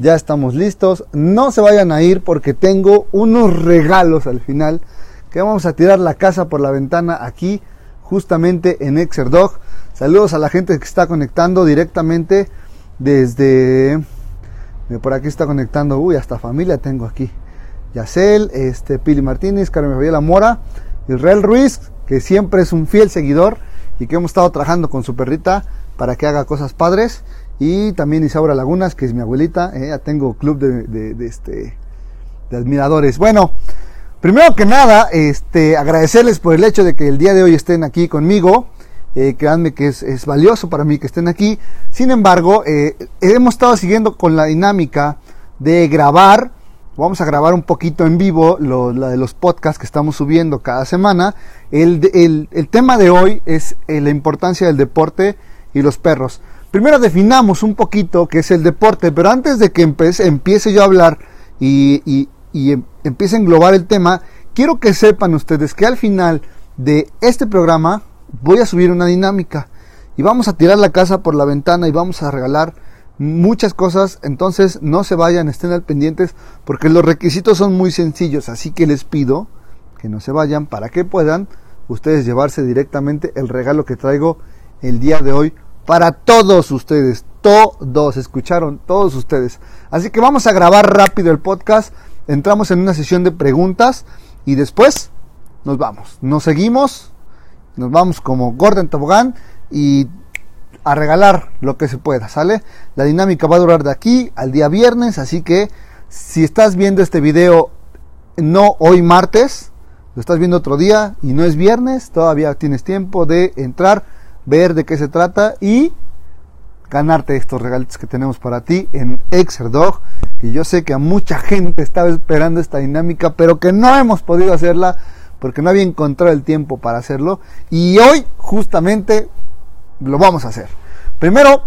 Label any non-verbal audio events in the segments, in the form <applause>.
ya estamos listos. No se vayan a ir porque tengo unos regalos al final que vamos a tirar la casa por la ventana aquí justamente en Exerdog. Saludos a la gente que está conectando directamente desde por aquí está conectando, uy, hasta familia tengo aquí. Yacel, este Pili Martínez, Carmen Fabiola Mora, Israel Ruiz, que siempre es un fiel seguidor y que hemos estado trabajando con su perrita para que haga cosas padres y también Isaura Lagunas, que es mi abuelita, eh, ya tengo club de, este, de admiradores. Bueno, primero que nada, este, agradecerles por el hecho de que el día de hoy estén aquí conmigo. Eh, créanme que es, valioso para mí que estén aquí. Sin embargo, eh, hemos estado siguiendo con la dinámica de grabar. Vamos a grabar un poquito en vivo lo, la de los podcasts que estamos subiendo cada semana. El, el, el tema de hoy es la importancia del deporte y los perros. Primero definamos un poquito qué es el deporte, pero antes de que empiece, yo a hablar y, em, empiece a englobar el tema, quiero que sepan ustedes que al final de este programa voy a subir una dinámica y vamos a tirar la casa por la ventana y vamos a regalar muchas cosas, entonces no se vayan, estén al pendientes porque los requisitos son muy sencillos, así que les pido que no se vayan. Para que puedan ustedes llevarse directamente el regalo que traigo el día de hoy para todos ustedes, todos, escucharon, todos ustedes. Así que vamos a grabar rápido el podcast, entramos en una sesión de preguntas y después nos vamos. Nos seguimos, nos vamos como Gordon Tobogán y a regalar lo que se pueda, ¿sale? La dinámica va a durar de aquí al día viernes, así que si estás viendo este video no hoy martes, lo estás viendo otro día y no es viernes, todavía tienes tiempo de entrar ver de qué se trata y ganarte estos regalos que tenemos para ti en Exerdog. Y yo sé que a mucha gente estaba esperando esta dinámica, pero que no hemos podido hacerla porque no había encontrado el tiempo para hacerlo. Y hoy justamente lo vamos a hacer. Primero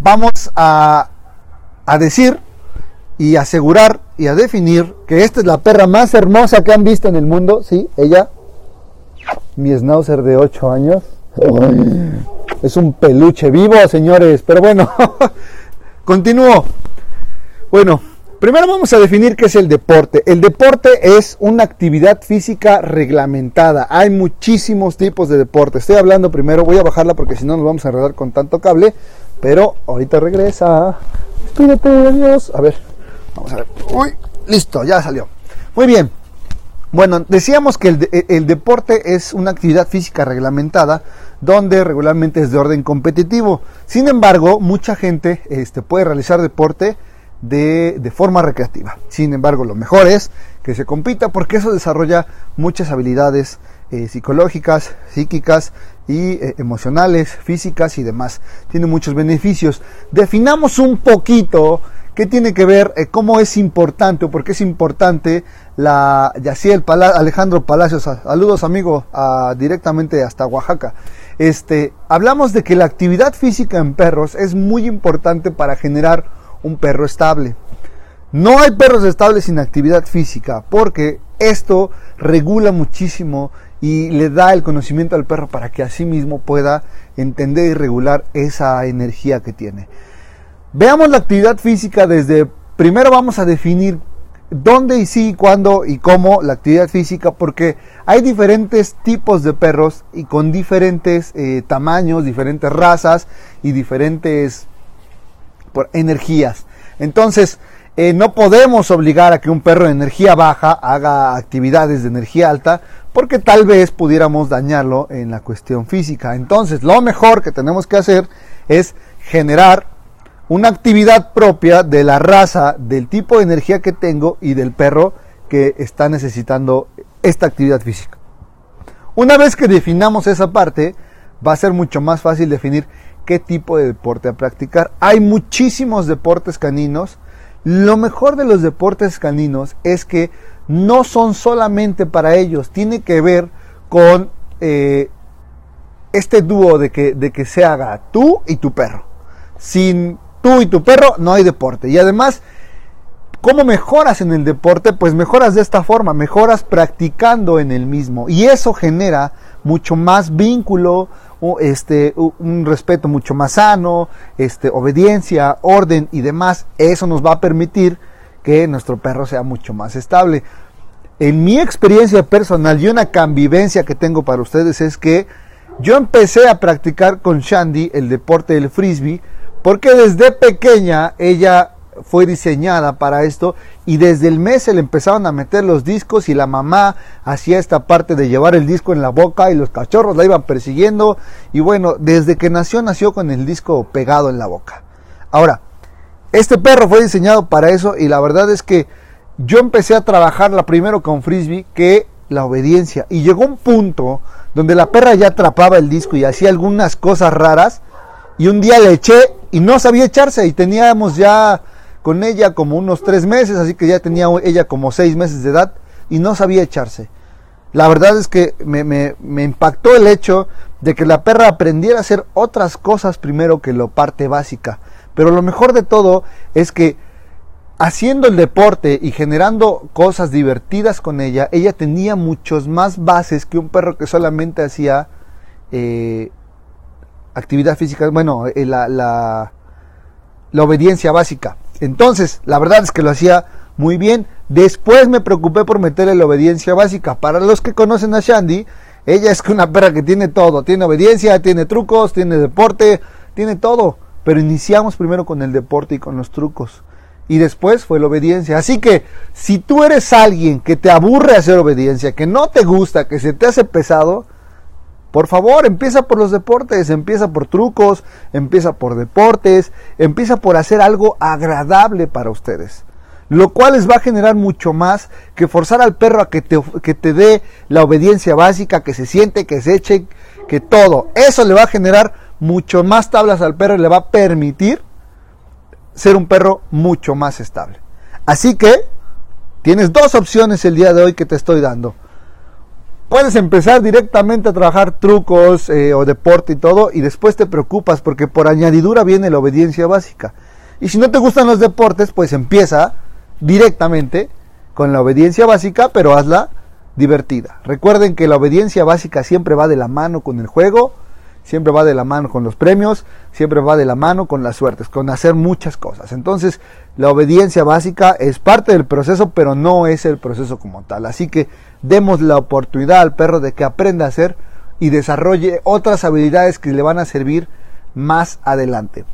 vamos a, a decir y asegurar y a definir que esta es la perra más hermosa que han visto en el mundo. Sí, ella, mi schnauzer de 8 años. Es un peluche vivo, señores. Pero bueno, <laughs> continúo. Bueno, primero vamos a definir qué es el deporte. El deporte es una actividad física reglamentada. Hay muchísimos tipos de deporte. Estoy hablando primero, voy a bajarla porque si no nos vamos a enredar con tanto cable. Pero ahorita regresa. Despídete, adiós. A ver, vamos a ver. Uy, listo, ya salió. Muy bien. Bueno, decíamos que el, deporte es una actividad física reglamentada donde regularmente es de orden competitivo. Sin embargo, mucha gente este, puede realizar deporte de, forma recreativa. Sin embargo, lo mejor es que se compita porque eso desarrolla muchas habilidades eh, psicológicas, psíquicas y eh, emocionales, físicas y demás. Tiene muchos beneficios. Definamos un poquito ¿Qué tiene que ver eh, cómo es importante o por qué es importante la Yaciel Alejandro Palacios? Saludos amigo directamente hasta Oaxaca. Este, hablamos de que la actividad física en perros es muy importante para generar un perro estable. No hay perros estables sin actividad física porque esto regula muchísimo y le da el conocimiento al perro para que así mismo pueda entender y regular esa energía que tiene. Veamos la actividad física desde, primero vamos a definir dónde y sí, cuándo y cómo la actividad física, porque hay diferentes tipos de perros y con diferentes eh, tamaños, diferentes razas y diferentes energías. Entonces, eh, no podemos obligar a que un perro de energía baja haga actividades de energía alta, porque tal vez pudiéramos dañarlo en la cuestión física. Entonces, lo mejor que tenemos que hacer es generar una actividad propia de la raza, del tipo de energía que tengo y del perro que está necesitando esta actividad física. Una vez que definamos esa parte, va a ser mucho más fácil definir qué tipo de deporte a practicar. Hay muchísimos deportes caninos Lo mejor de los deportes caninos es que no son solamente para ellos, tiene que ver con eh, este dúo de que, de que se haga tú y tu perro. Sin tú y tu perro no hay deporte. Y además, ¿cómo mejoras en el deporte? Pues mejoras de esta forma, mejoras practicando en el mismo. Y eso genera mucho más vínculo, este, un respeto mucho más sano, este, obediencia, orden y demás. Eso nos va a permitir que nuestro perro sea mucho más estable. En mi experiencia personal y una convivencia que tengo para ustedes es que yo empecé a practicar con Shandy el deporte del frisbee porque desde pequeña ella fue diseñada para esto y desde el mes se le empezaron a meter los discos y la mamá hacía esta parte de llevar el disco en la boca y los cachorros la iban persiguiendo y bueno, desde que nació nació con el disco pegado en la boca. Ahora, este perro fue diseñado para eso y la verdad es que yo empecé a trabajarla primero con frisbee que la obediencia y llegó un punto donde la perra ya atrapaba el disco y hacía algunas cosas raras y un día le eché y no sabía echarse y teníamos ya con ella como unos tres meses, así que ya tenía ella como seis meses de edad y no sabía echarse. La verdad es que me, me, impactó el hecho de que la perra aprendiera a hacer otras cosas primero que lo parte básica. Pero lo mejor de todo es que haciendo el deporte y generando cosas divertidas con ella, ella tenía muchos más bases que un perro que solamente hacía eh, actividad física, bueno, eh, la, la, la obediencia básica. Entonces, la verdad es que lo hacía muy bien. Después me preocupé por meterle la obediencia básica. Para los que conocen a Shandy, ella es una perra que tiene todo. Tiene obediencia, tiene trucos, tiene deporte, tiene todo. Pero iniciamos primero con el deporte y con los trucos. Y después fue la obediencia. Así que si tú eres alguien que te aburre hacer obediencia, que no te gusta, que se te hace pesado, por favor, empieza por los deportes, empieza por trucos, empieza por deportes, empieza por hacer algo agradable para ustedes. Lo cual les va a generar mucho más que forzar al perro a que te, que te dé la obediencia básica, que se siente, que se eche, que todo. Eso le va a generar mucho más tablas al perro y le va a permitir ser un perro mucho más estable. Así que tienes dos opciones el día de hoy que te estoy dando puedes empezar directamente a trabajar trucos eh, o deporte y todo y después te preocupas porque por añadidura viene la obediencia básica. Y si no te gustan los deportes, pues empieza directamente con la obediencia básica, pero hazla divertida. Recuerden que la obediencia básica siempre va de la mano con el juego, siempre va de la mano con los premios, siempre va de la mano con las suertes, con hacer muchas cosas. Entonces, la obediencia básica es parte del proceso, pero no es el proceso como tal. Así que demos la oportunidad al perro de que aprenda a hacer y desarrolle otras habilidades que le van a servir más adelante.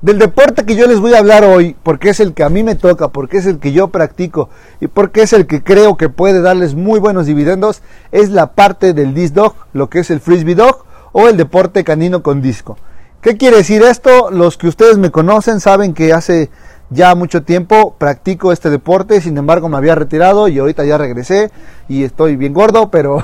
Del deporte que yo les voy a hablar hoy, porque es el que a mí me toca, porque es el que yo practico y porque es el que creo que puede darles muy buenos dividendos, es la parte del disc dog, lo que es el frisbee dog o el deporte canino con disco. ¿Qué quiere decir esto? Los que ustedes me conocen saben que hace ya mucho tiempo practico este deporte, sin embargo me había retirado y ahorita ya regresé y estoy bien gordo, pero,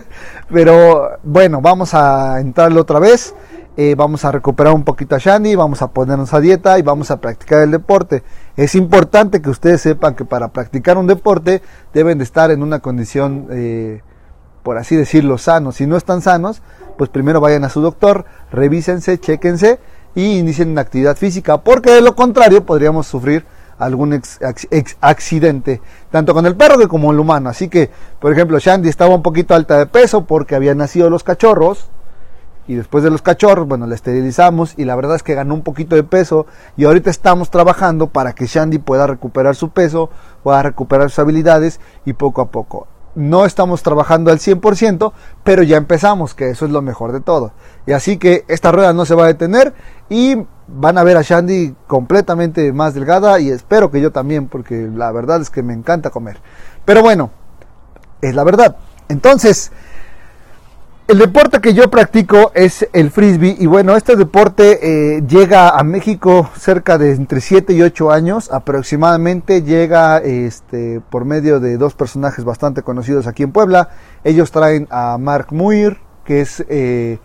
<laughs> pero bueno, vamos a entrarle otra vez, eh, vamos a recuperar un poquito a Shani, vamos a ponernos a dieta y vamos a practicar el deporte. Es importante que ustedes sepan que para practicar un deporte deben de estar en una condición, eh, por así decirlo, sanos. Si no están sanos, pues primero vayan a su doctor, revísense, chequense y inicien una actividad física, porque de lo contrario podríamos sufrir algún accidente, tanto con el perro que como el humano. Así que, por ejemplo, Shandy estaba un poquito alta de peso porque habían nacido los cachorros. Y después de los cachorros, bueno, la esterilizamos y la verdad es que ganó un poquito de peso. Y ahorita estamos trabajando para que Shandy pueda recuperar su peso, pueda recuperar sus habilidades y poco a poco no estamos trabajando al 100%, pero ya empezamos, que eso es lo mejor de todo. Y así que esta rueda no se va a detener y van a ver a Shandy completamente más delgada y espero que yo también, porque la verdad es que me encanta comer. Pero bueno, es la verdad. Entonces, el deporte que yo practico es el frisbee y bueno, este deporte eh, llega a México cerca de entre 7 y 8 años aproximadamente, llega este, por medio de dos personajes bastante conocidos aquí en Puebla. Ellos traen a Mark Muir, que es eh,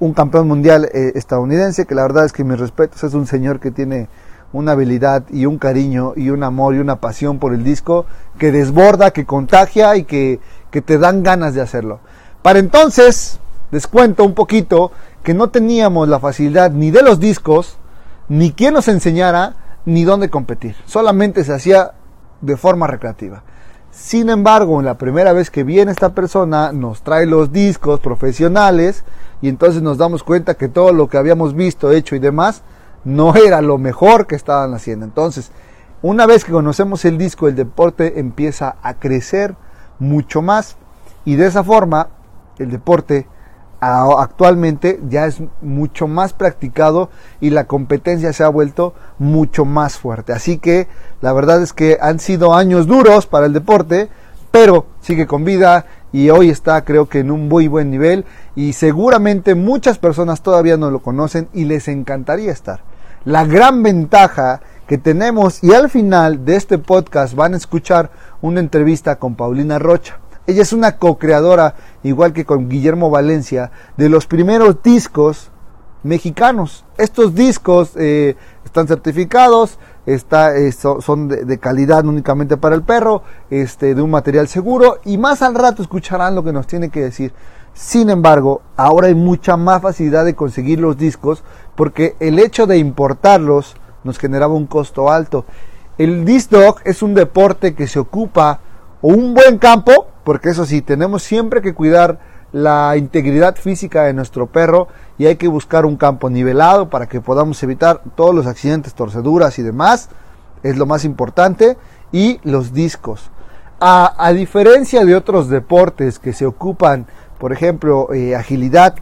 un campeón mundial eh, estadounidense, que la verdad es que mis respetos, es un señor que tiene una habilidad y un cariño y un amor y una pasión por el disco que desborda, que contagia y que, que te dan ganas de hacerlo. Para entonces, les cuento un poquito que no teníamos la facilidad ni de los discos, ni quien nos enseñara, ni dónde competir. Solamente se hacía de forma recreativa. Sin embargo, la primera vez que viene esta persona, nos trae los discos profesionales y entonces nos damos cuenta que todo lo que habíamos visto, hecho y demás, no era lo mejor que estaban haciendo. Entonces, una vez que conocemos el disco, el deporte empieza a crecer mucho más y de esa forma el deporte actualmente ya es mucho más practicado y la competencia se ha vuelto mucho más fuerte. Así que la verdad es que han sido años duros para el deporte, pero sigue con vida y hoy está creo que en un muy buen nivel y seguramente muchas personas todavía no lo conocen y les encantaría estar. La gran ventaja que tenemos y al final de este podcast van a escuchar una entrevista con Paulina Rocha. Ella es una co-creadora, igual que con Guillermo Valencia, de los primeros discos mexicanos. Estos discos eh, están certificados, está, eh, son de, calidad únicamente para el perro, este, de un material seguro y más al rato escucharán lo que nos tiene que decir. Sin embargo, ahora hay mucha más facilidad de conseguir los discos porque el hecho de importarlos nos generaba un costo alto. El disc dog es un deporte que se ocupa o un buen campo, porque eso sí, tenemos siempre que cuidar la integridad física de nuestro perro y hay que buscar un campo nivelado para que podamos evitar todos los accidentes, torceduras y demás. Es lo más importante. Y los discos. A, diferencia de otros deportes que se ocupan, por ejemplo, eh, agilidad,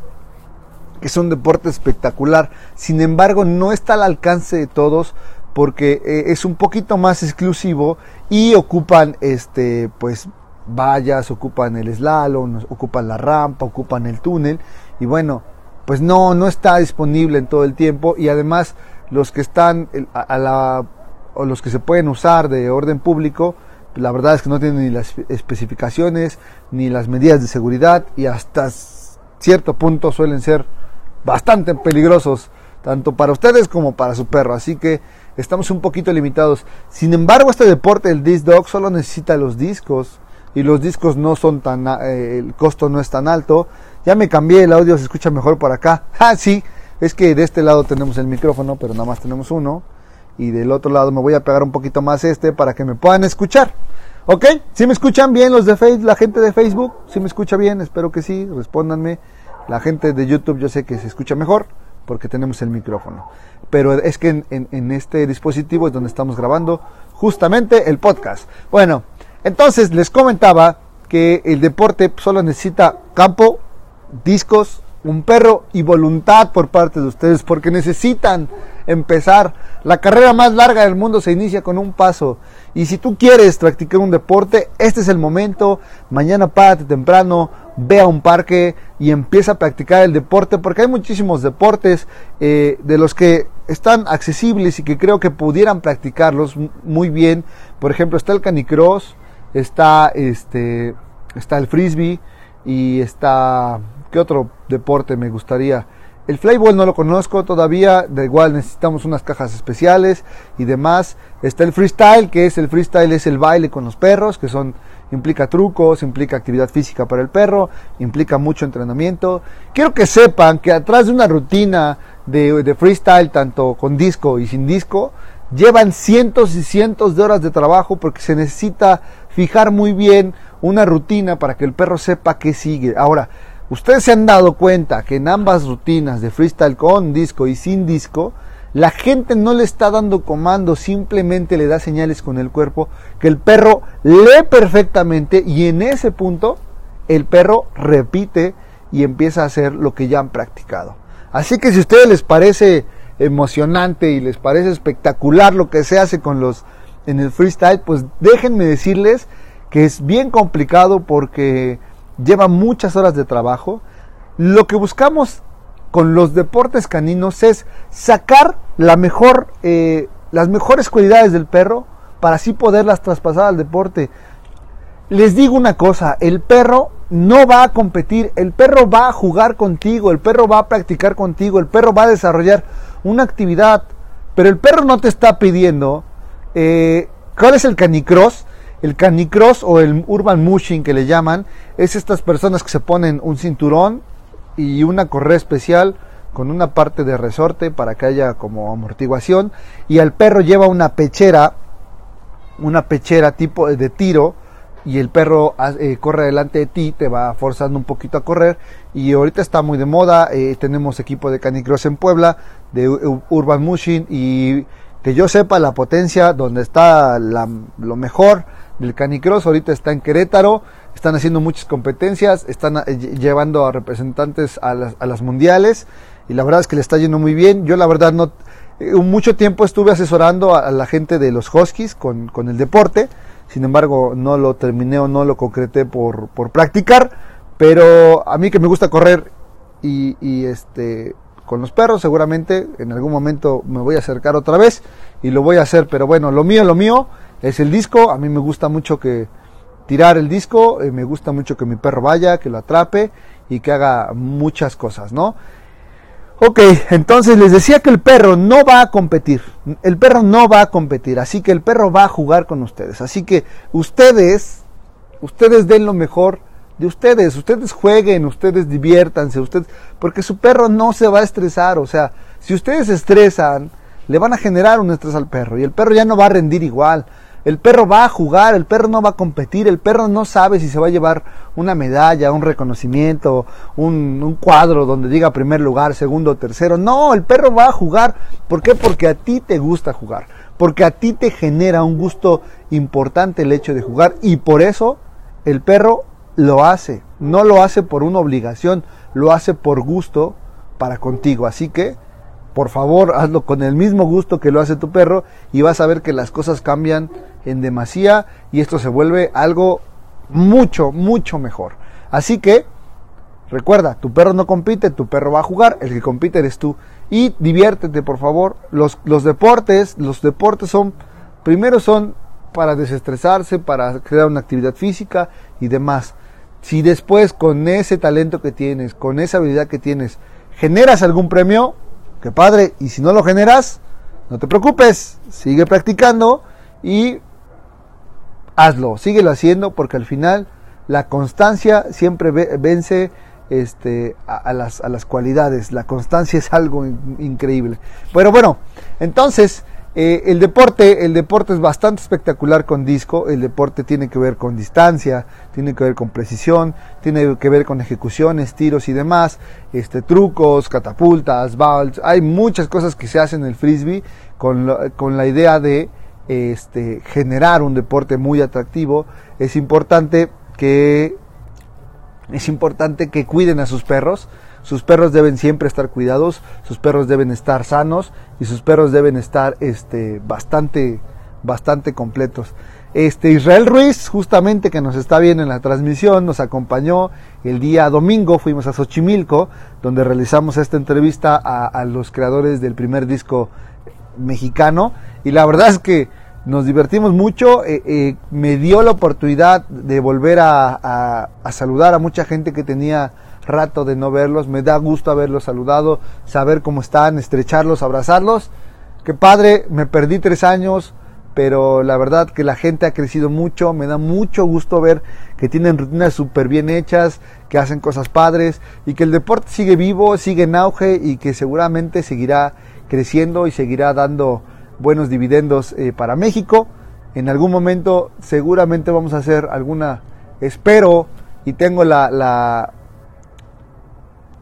que es un deporte espectacular, sin embargo no está al alcance de todos porque eh, es un poquito más exclusivo y ocupan este pues vallas, ocupan el slalom, ocupan la rampa, ocupan el túnel. Y bueno, pues no no está disponible en todo el tiempo. Y además los que están a, la o los que se pueden usar de orden público, la verdad es que no tienen ni las especificaciones ni las medidas de seguridad y hasta cierto punto suelen ser bastante peligrosos tanto para ustedes como para su perro, así que estamos un poquito limitados. Sin embargo, este deporte, el disc dog, solo necesita los discos y los discos no son tan, eh, el costo no es tan alto. Ya me cambié, el audio se escucha mejor por acá. <laughs> Ah, sí, es que de este lado tenemos el micrófono, pero nada más tenemos uno. Y del otro lado me voy a pegar un poquito más este para que me puedan escuchar. ¿Ok? ¿Sí me escuchan bien los de Facebook, la gente de Facebook? ¿Sí me escucha bien? Espero que sí, respóndanme. La gente de YouTube yo sé que se escucha mejor porque tenemos el micrófono. Pero es que en, este dispositivo es donde estamos grabando justamente el podcast. Bueno, entonces les comentaba que el deporte solo necesita campo, discos, un perro y voluntad por parte de ustedes, porque necesitan empezar. La carrera más larga del mundo se inicia con un paso. Y si tú quieres practicar un deporte, este es el momento. Mañana párate temprano, ve a un parque y empieza a practicar el deporte, porque hay muchísimos deportes eh, de los que están accesibles y que creo que pudieran practicarlos muy bien. Por ejemplo, está el canicross, está este, está el frisbee y está ¿qué otro deporte me gustaría? El flyball no lo conozco todavía, da igual necesitamos unas cajas especiales y demás. Está el freestyle, que es el freestyle es el baile con los perros, que son implica trucos, implica actividad física para el perro, implica mucho entrenamiento. Quiero que sepan que atrás de una rutina de, freestyle, tanto con disco y sin disco, llevan cientos y cientos de horas de trabajo porque se necesita fijar muy bien una rutina para que el perro sepa qué sigue. Ahora, Ustedes se han dado cuenta que en ambas rutinas de freestyle con disco y sin disco, la gente no le está dando comando, simplemente le da señales con el cuerpo que el perro lee perfectamente y en ese punto el perro repite y empieza a hacer lo que ya han practicado. Así que si a ustedes les parece emocionante y les parece espectacular lo que se hace con los en el freestyle, pues déjenme decirles que es bien complicado porque lleva muchas horas de trabajo. Lo que buscamos con los deportes caninos es sacar la mejor, eh, las mejores cualidades del perro para así poderlas traspasar al deporte. Les digo una cosa, el perro no va a competir, el perro va a jugar contigo, el perro va a practicar contigo, el perro va a desarrollar una actividad pero el perro no te está pidiendo. Eh, ¿Cuál es el canicross? El canicross o el urban mushing que le llaman es estas personas que se ponen un cinturón y una correa especial con una parte de resorte para que haya como amortiguación. Y al perro lleva una pechera, una pechera tipo de tiro y el perro eh, corre delante de ti, te va forzando un poquito a correr. Y ahorita está muy de moda, eh, tenemos equipo de canicross en Puebla, de Urban Mushing y que yo sepa la potencia donde está lo mejor del canicross ahorita está en Querétaro, están haciendo muchas competencias, están eh, llevando a representantes a las, a las mundiales y la verdad es que le está yendo muy bien. Yo la verdad no, mucho tiempo estuve asesorando a, la gente de los Huskies con, con el deporte, sin embargo no lo terminé o no lo concreté por, por practicar, pero a mí que me gusta correr y, y, este con los perros seguramente en algún momento me voy a acercar otra vez y lo voy a hacer, pero bueno, lo mío, lo mío es el disco, a mí me gusta mucho que tirar el disco, eh, me gusta mucho que mi perro vaya, que lo atrape y que haga muchas cosas, ¿no? Ok, entonces les decía que el perro no va a competir. El perro no va a competir, así que el perro va a jugar con ustedes. Así que ustedes, ustedes den lo mejor de ustedes. Ustedes jueguen, ustedes diviértanse, ustedes, porque su perro no se va a estresar. O sea, si ustedes estresan, le van a generar un estrés al perro y el perro ya no va a rendir igual. El perro va a jugar, el perro no va a competir, el perro no sabe si se va a llevar una medalla, un reconocimiento, un, cuadro donde diga primer lugar, segundo, tercero. No, el perro va a jugar. ¿Por qué? Porque a ti te gusta jugar. Porque a ti te genera un gusto importante el hecho de jugar y por eso el perro lo hace. No lo hace por una obligación, lo hace por gusto para contigo. Así que por favor, hazlo con el mismo gusto que lo hace tu perro y vas a ver que las cosas cambian en demasía y esto se vuelve algo mucho, mucho mejor. Así que, recuerda, tu perro no compite, tu perro va a jugar, el que compite eres tú. Y diviértete, por favor. Los, los deportes, los deportes son, primero son para desestresarse, para crear una actividad física y demás. Si después con ese talento que tienes, con esa habilidad que tienes, generas algún premio, que padre. Y si no lo generas, no te preocupes, sigue practicando y hazlo, síguelo haciendo porque al final la constancia siempre vence este, a, las, a las cualidades. La constancia es algo increíble. Pero bueno, entonces eh, el deporte, el deporte es bastante espectacular con disco. El deporte tiene que ver con distancia, tiene que ver con precisión, tiene que ver con ejecuciones, tiros y demás, este, trucos, catapultas, balls. Hay muchas cosas que se hacen en el frisbee con, con la idea de este, generar un deporte muy atractivo. Es importante que es importante que cuiden a sus perros sus perros deben siempre estar cuidados, sus perros deben estar sanos y sus perros deben estar este, bastante, bastante completos. Este Israel Ruiz, justamente que nos está viendo en la transmisión, nos acompañó el día domingo, fuimos a Xochimilco, donde realizamos esta entrevista a, los creadores del primer disco mexicano, y la verdad es que nos divertimos mucho, eh, eh, me dio la oportunidad de volver a saludar a mucha gente que tenía rato de no verlos, me da gusto haberlos saludado, saber cómo están, estrecharlos, abrazarlos. Qué padre, me perdí tres años, pero la verdad que la gente ha crecido mucho, me da mucho gusto ver que tienen rutinas súper bien hechas, que hacen cosas padres y que el deporte sigue vivo, sigue en auge y que seguramente seguirá creciendo y seguirá dando buenos dividendos eh, para México. En algún momento seguramente vamos a hacer alguna, espero y tengo la, la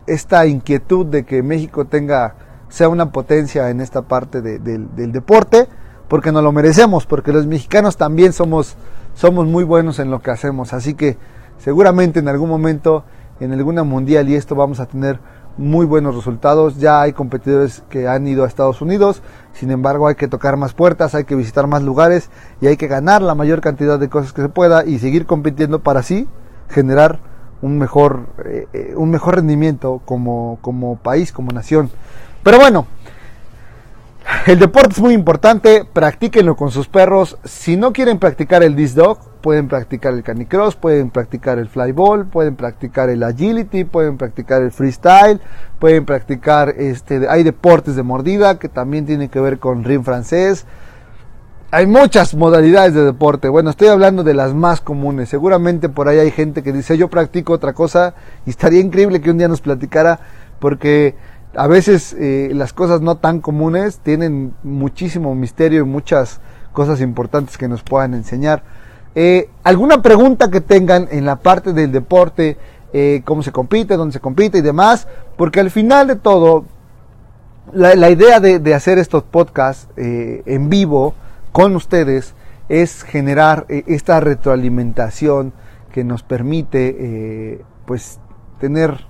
esta inquietud de que México tenga, sea una potencia en esta parte del deporte, porque nos lo merecemos, porque los mexicanos también somos, somos muy buenos en lo que hacemos. Así que seguramente en algún momento, en alguna mundial y esto vamos a tener muy buenos resultados. Ya hay competidores que han ido a Estados Unidos, sin embargo hay que tocar más puertas, hay que visitar más lugares y hay que ganar la mayor cantidad de cosas que se pueda y seguir compitiendo para así generar un mejor, eh, eh, un mejor rendimiento como, como país, como nación. Pero bueno, El deporte es muy importante, practíquenlo con sus perros. Si no quieren practicar el disc dog, pueden practicar el canicross, pueden practicar el flyball, pueden practicar el agility, pueden practicar el freestyle, pueden practicar este hay deportes de mordida que también tienen que ver con ring francés. Hay muchas modalidades de deporte. Bueno, estoy hablando de las más comunes. Seguramente por ahí hay gente que dice, "Yo practico otra cosa" y estaría increíble que un día nos platicara porque a veces eh, las cosas no tan comunes tienen muchísimo misterio y muchas cosas importantes que nos puedan enseñar. Eh, ¿Alguna pregunta que tengan en la parte del deporte? Eh, ¿Cómo se compite? ¿Dónde se compite? Y demás. Porque al final de todo, la, idea de, hacer estos podcasts en vivo con ustedes es generar esta retroalimentación que nos permite pues tener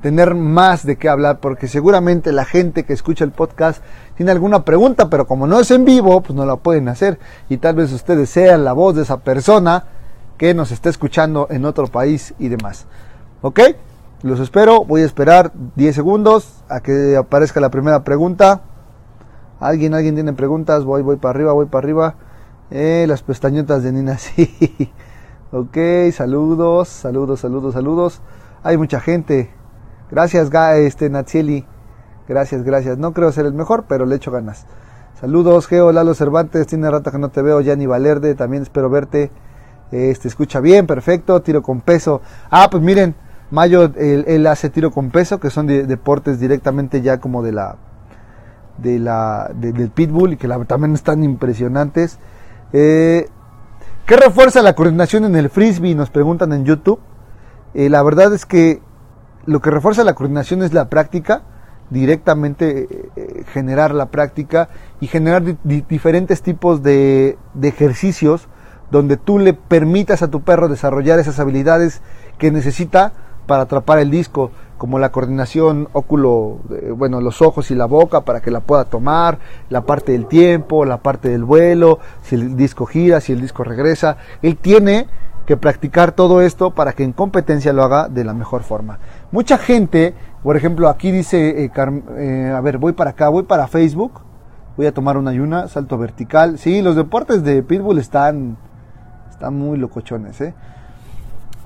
tener más de qué hablar, porque seguramente la gente que escucha el podcast tiene alguna pregunta, pero como no es en vivo, pues no la pueden hacer. Y tal vez ustedes sean la voz de esa persona que nos está escuchando en otro país y demás. ¿Ok? Los espero, voy a esperar 10 segundos a que aparezca la primera pregunta. ¿Alguien, alguien tiene preguntas? Voy, voy para arriba, voy para arriba. Eh, las pestañotas de Nina, <laughs> sí. ok, saludos, saludos, saludos, saludos. Hay mucha gente. Gracias, este, Natsieli. Gracias, gracias. No creo ser el mejor, pero le echo ganas. Saludos, Geo, Lalo Cervantes. Tiene rato que no te veo. Yanni Valerde, también espero verte. Este, escucha bien, perfecto. Tiro con peso. Ah, pues miren, Mayo, él, hace tiro con peso, que son deportes directamente ya como de la, de la, del pitbull y que la, también están impresionantes. Eh, ¿Qué refuerza la coordinación en el frisbee? Nos preguntan en YouTube. Eh, la verdad es que lo que refuerza la coordinación es la práctica, directamente eh, eh, generar la práctica y generar diferentes tipos de, ejercicios donde tú le permitas a tu perro desarrollar esas habilidades que necesita para atrapar el disco, como la coordinación óculo, eh, bueno, los ojos y la boca para que la pueda tomar, la parte del tiempo, la parte del vuelo, si el disco gira, si el disco regresa. Él tiene que practicar todo esto para que en competencia lo haga de la mejor forma. Mucha gente, por ejemplo, aquí dice, eh, eh, a ver, voy para acá, voy para Facebook, voy a tomar una ayuna, salto vertical. Sí, los deportes de Pitbull están, están muy locochones, ¿eh?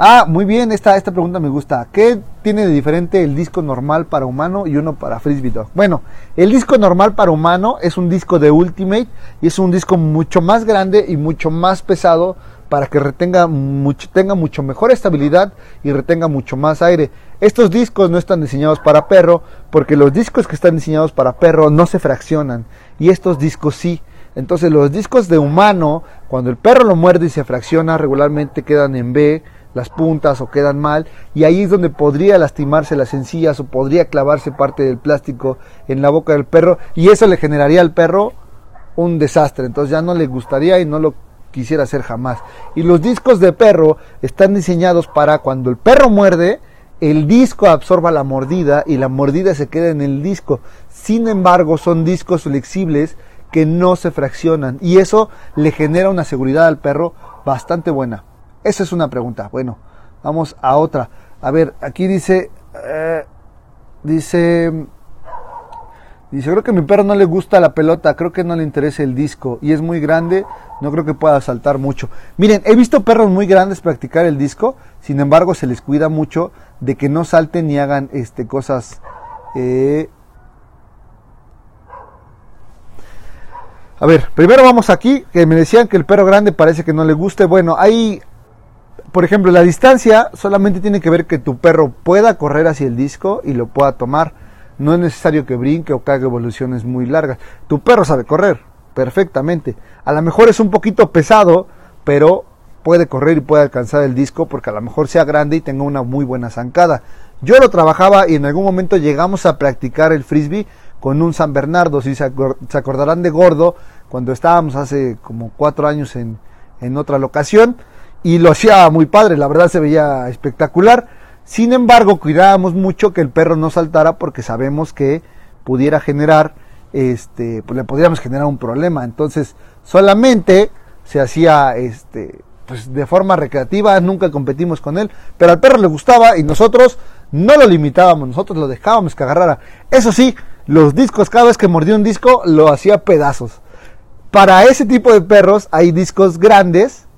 Ah, muy bien, esta, esta pregunta me gusta. ¿Qué tiene de diferente el disco normal para humano y uno para Frisbee Dog? Bueno, el disco normal para humano es un disco de Ultimate y es un disco mucho más grande y mucho más pesado para que retenga mucho, tenga mucho mejor estabilidad y retenga mucho más aire. Estos discos no están diseñados para perro porque los discos que están diseñados para perro no se fraccionan y estos discos sí. Entonces los discos de humano, cuando el perro lo muerde y se fracciona, regularmente quedan en B, las puntas o quedan mal y ahí es donde podría lastimarse las encías o podría clavarse parte del plástico en la boca del perro y eso le generaría al perro un desastre. Entonces ya no le gustaría y no lo quisiera hacer jamás. Y los discos de perro están diseñados para cuando el perro muerde, el disco absorba la mordida y la mordida se queda en el disco. Sin embargo, son discos flexibles que no se fraccionan y eso le genera una seguridad al perro bastante buena. Esa es una pregunta. Bueno, vamos a otra. A ver, aquí dice, eh, dice Dice, creo que a mi perro no le gusta la pelota, creo que no le interesa el disco y es muy grande, no creo que pueda saltar mucho. Miren, he visto perros muy grandes practicar el disco, sin embargo se les cuida mucho de que no salten ni hagan este, cosas... Eh, A ver, primero vamos aquí, que me decían que el perro grande parece que no le guste. Bueno, hay, por ejemplo, la distancia solamente tiene que ver que tu perro pueda correr hacia el disco y lo pueda tomar no es necesario que brinque o que haga evoluciones muy largas. Tu perro sabe correr perfectamente. A lo mejor es un poquito pesado, pero puede correr y puede alcanzar el disco porque a lo mejor sea grande y tenga una muy buena zancada. Yo lo trabajaba y en algún momento llegamos a practicar el frisbee con un San Bernardo. Si se, acordarán de Gordo, cuando estábamos hace como cuatro años en, en otra locación y lo hacía muy padre, la verdad se veía espectacular sin embargo, cuidábamos mucho que el perro no saltara porque sabemos que pudiera generar, este, pues le podríamos generar un problema. Entonces, solamente se hacía, este, pues de forma recreativa, nunca competimos con él, pero al perro le gustaba y nosotros no lo limitábamos, nosotros lo dejábamos que agarrara. Eso sí, los discos, cada vez que mordía un disco, lo hacía pedazos. Para ese tipo de perros hay discos grandes,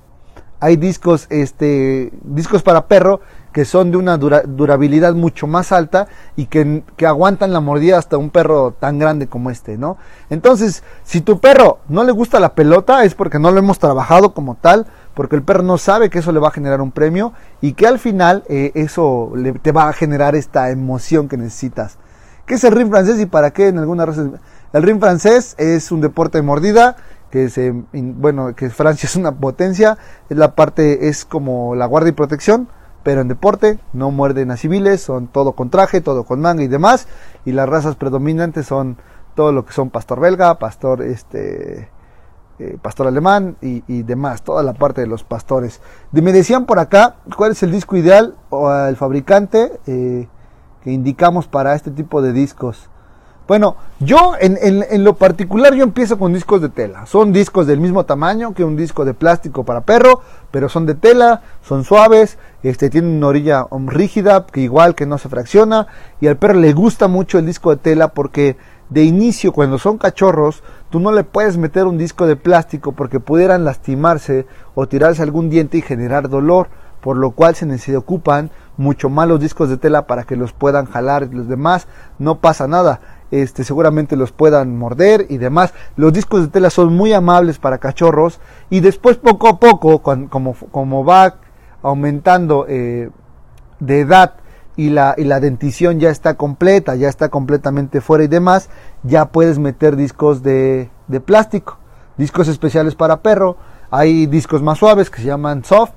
hay discos, este, discos para perro que son de una durabilidad mucho más alta y que, que, aguantan la mordida hasta un perro tan grande como este, ¿no? Entonces, si tu perro no le gusta la pelota es porque no lo hemos trabajado como tal, porque el perro no sabe que eso le va a generar un premio y que al final eh, eso le, te va a generar esta emoción que necesitas. ¿Qué es el ring francés y para qué en alguna raza? El ring francés es un deporte de mordida que se, bueno, que Francia <laughs> es una potencia, es la parte, es como la guardia y protección, pero en deporte no muerden a civiles, son todo con traje, todo con manga y demás, y las razas predominantes son todo lo que son pastor belga, pastor este eh, pastor alemán y, demás, toda la parte de los pastores. me decían por acá cuál es el disco ideal o el fabricante eh, que indicamos para este tipo de discos. Bueno, yo en, en, lo particular yo empiezo con discos de tela. Son discos del mismo tamaño que un disco de plástico para perro, pero son de tela, son suaves, este, tienen una orilla um, rígida, que igual que no se fracciona, y al perro le gusta mucho el disco de tela porque de inicio cuando son cachorros, tú no le puedes meter un disco de plástico porque pudieran lastimarse o tirarse algún diente y generar dolor, por lo cual se necesitan ocupan mucho más los discos de tela para que los puedan jalar los demás no pasa nada este, seguramente los puedan morder y demás. Los discos de tela son muy amables para cachorros y después poco a poco, como, va aumentando eh, de edad y la, y la dentición ya está completa, ya está completamente fuera y demás, ya puedes meter discos de, plástico, discos especiales para perro. Hay discos más suaves que se llaman soft,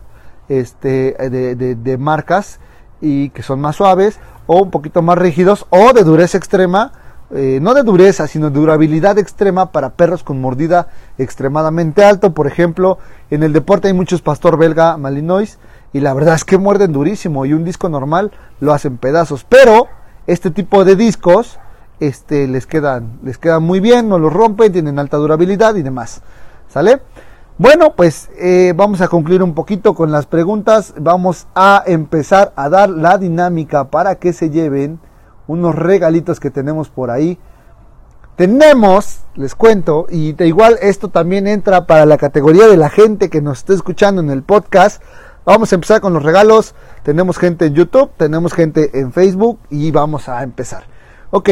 este, de marcas y que son más suaves o un poquito más rígidos o de dureza extrema eh, no de dureza, sino de durabilidad extrema para perros con mordida extremadamente alto. Por ejemplo, en el deporte hay muchos pastor belga malinois y la verdad es que muerden durísimo y un disco normal lo hacen pedazos. Pero este tipo de discos este, les, quedan, les quedan muy bien, no los rompen, tienen alta durabilidad y demás. ¿Sale? Bueno, pues eh, vamos a concluir un poquito con las preguntas. Vamos a empezar a dar la dinámica para que se lleven unos regalitos que tenemos por ahí. Tenemos, les cuento, y de igual esto también entra para la categoría de la gente que nos está escuchando en el podcast. Vamos a empezar con los regalos. Tenemos gente en YouTube, tenemos gente en Facebook y vamos a empezar. Ok,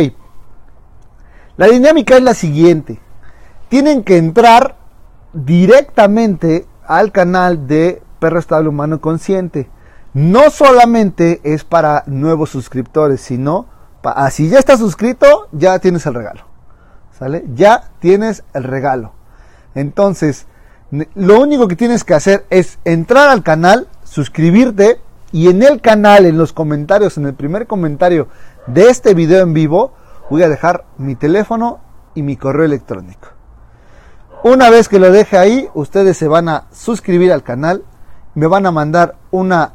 la dinámica es la siguiente. Tienen que entrar directamente al canal de Perro Estable Humano Consciente. No solamente es para nuevos suscriptores, sino Ah, si ya estás suscrito, ya tienes el regalo. ¿Sale? Ya tienes el regalo. Entonces, lo único que tienes que hacer es entrar al canal, suscribirte y en el canal, en los comentarios, en el primer comentario de este video en vivo, voy a dejar mi teléfono y mi correo electrónico. Una vez que lo deje ahí, ustedes se van a suscribir al canal, me van a mandar una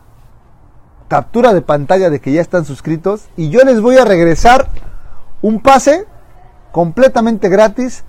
captura de pantalla de que ya están suscritos y yo les voy a regresar un pase completamente gratis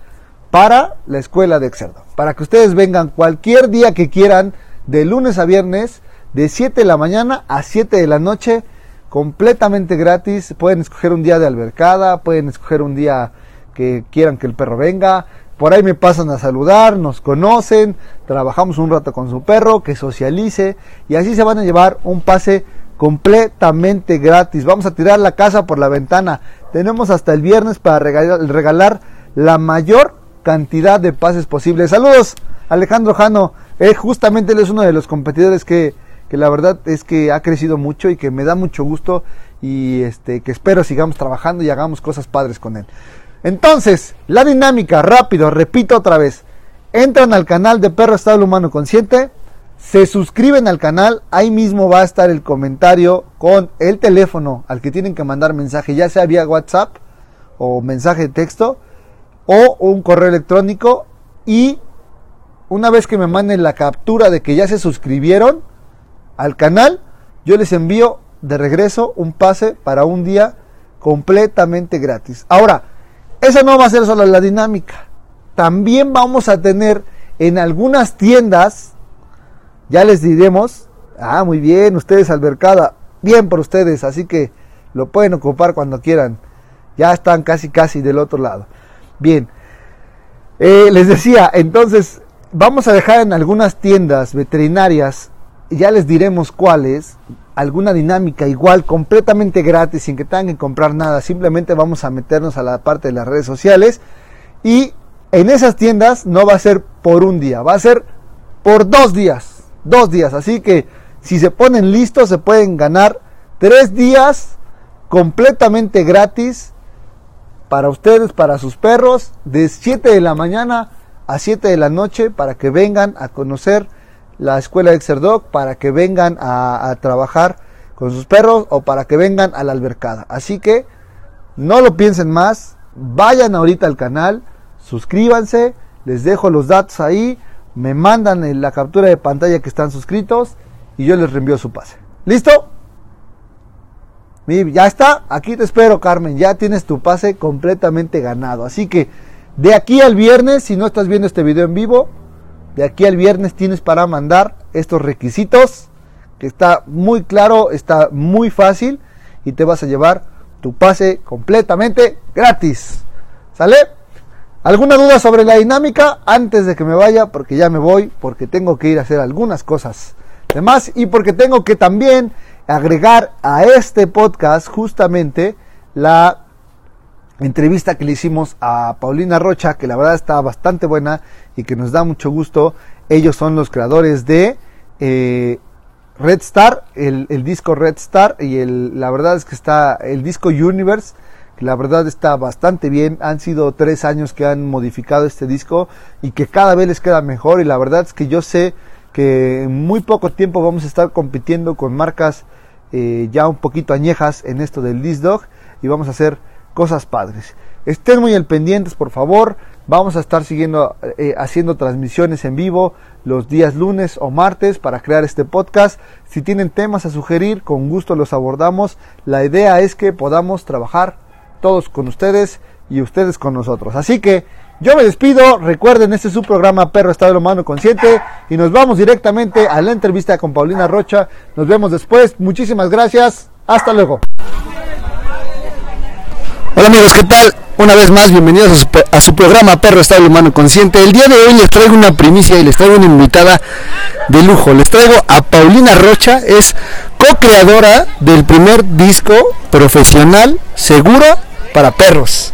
para la escuela de Exerdo. Para que ustedes vengan cualquier día que quieran, de lunes a viernes, de 7 de la mañana a 7 de la noche, completamente gratis. Pueden escoger un día de albercada, pueden escoger un día que quieran que el perro venga. Por ahí me pasan a saludar, nos conocen, trabajamos un rato con su perro, que socialice y así se van a llevar un pase completamente gratis. Vamos a tirar la casa por la ventana. Tenemos hasta el viernes para regalar, la mayor cantidad de pases posibles. Saludos, Alejandro Jano. Eh, justamente él es uno de los competidores que, que, la verdad es que ha crecido mucho y que me da mucho gusto y este, que espero sigamos trabajando y hagamos cosas padres con él. Entonces, la dinámica, rápido, repito otra vez. Entran al canal de Perro Estable Humano Consciente se suscriben al canal, ahí mismo va a estar el comentario con el teléfono al que tienen que mandar mensaje, ya sea vía WhatsApp o mensaje de texto o un correo electrónico y una vez que me manden la captura de que ya se suscribieron al canal, yo les envío de regreso un pase para un día completamente gratis. Ahora, esa no va a ser solo la dinámica. También vamos a tener en algunas tiendas ya les diremos, ah, muy bien, ustedes albercada, bien por ustedes, así que lo pueden ocupar cuando quieran. Ya están casi casi del otro lado. Bien. Eh, les decía, entonces vamos a dejar en algunas tiendas veterinarias, ya les diremos cuáles, alguna dinámica igual, completamente gratis, sin que tengan que comprar nada. Simplemente vamos a meternos a la parte de las redes sociales y en esas tiendas no va a ser por un día, va a ser por dos días. Dos días. Así que si se ponen listos, se pueden ganar tres días completamente gratis para ustedes, para sus perros, de 7 de la mañana a 7 de la noche, para que vengan a conocer la escuela de Exerdog, para que vengan a, a trabajar con sus perros o para que vengan a la albercada. Así que no lo piensen más, vayan ahorita al canal, suscríbanse, les dejo los datos ahí, me mandan en la captura de pantalla que están suscritos y yo les reenvío su pase. ¿Listo? Ya está, aquí te espero Carmen, ya tienes tu pase completamente ganado. Así que de aquí al viernes, si no estás viendo este video en vivo, de aquí al viernes tienes para mandar estos requisitos, que está muy claro, está muy fácil y te vas a llevar tu pase completamente gratis. ¿Sale? ¿Alguna duda sobre la dinámica? Antes de que me vaya, porque ya me voy, porque tengo que ir a hacer algunas cosas demás y porque tengo que también agregar a este podcast justamente la entrevista que le hicimos a Paulina Rocha, que la verdad está bastante buena y que nos da mucho gusto. Ellos son los creadores de eh, Red Star, el, disco Red Star, y la verdad es que está el disco Universe la verdad está bastante bien. Han sido tres años que han modificado este disco y que cada vez les queda mejor. Y la verdad es que yo sé que en muy poco tiempo vamos a estar compitiendo con marcas eh, ya un poquito añejas en esto del disc dog y vamos a hacer cosas padres. Estén muy al pendientes, por favor. Vamos a estar siguiendo eh, haciendo transmisiones en vivo los días lunes o martes para crear este podcast. Si tienen temas a sugerir, con gusto los abordamos. La idea es que podamos trabajar todos con ustedes y ustedes con nosotros. Así que yo me despido, recuerden, este es su programa Perro Estado Humano Consciente y nos vamos directamente a la entrevista con Paulina Rocha. Nos vemos después, muchísimas gracias, hasta luego. Hola amigos, ¿qué tal? Una vez más, bienvenidos a su, a su, programa Perro Estado Humano Consciente. El día de hoy les traigo una primicia y les traigo una invitada de lujo. Les traigo a Paulina Rocha, es co-creadora del primer disco profesional seguro para perros.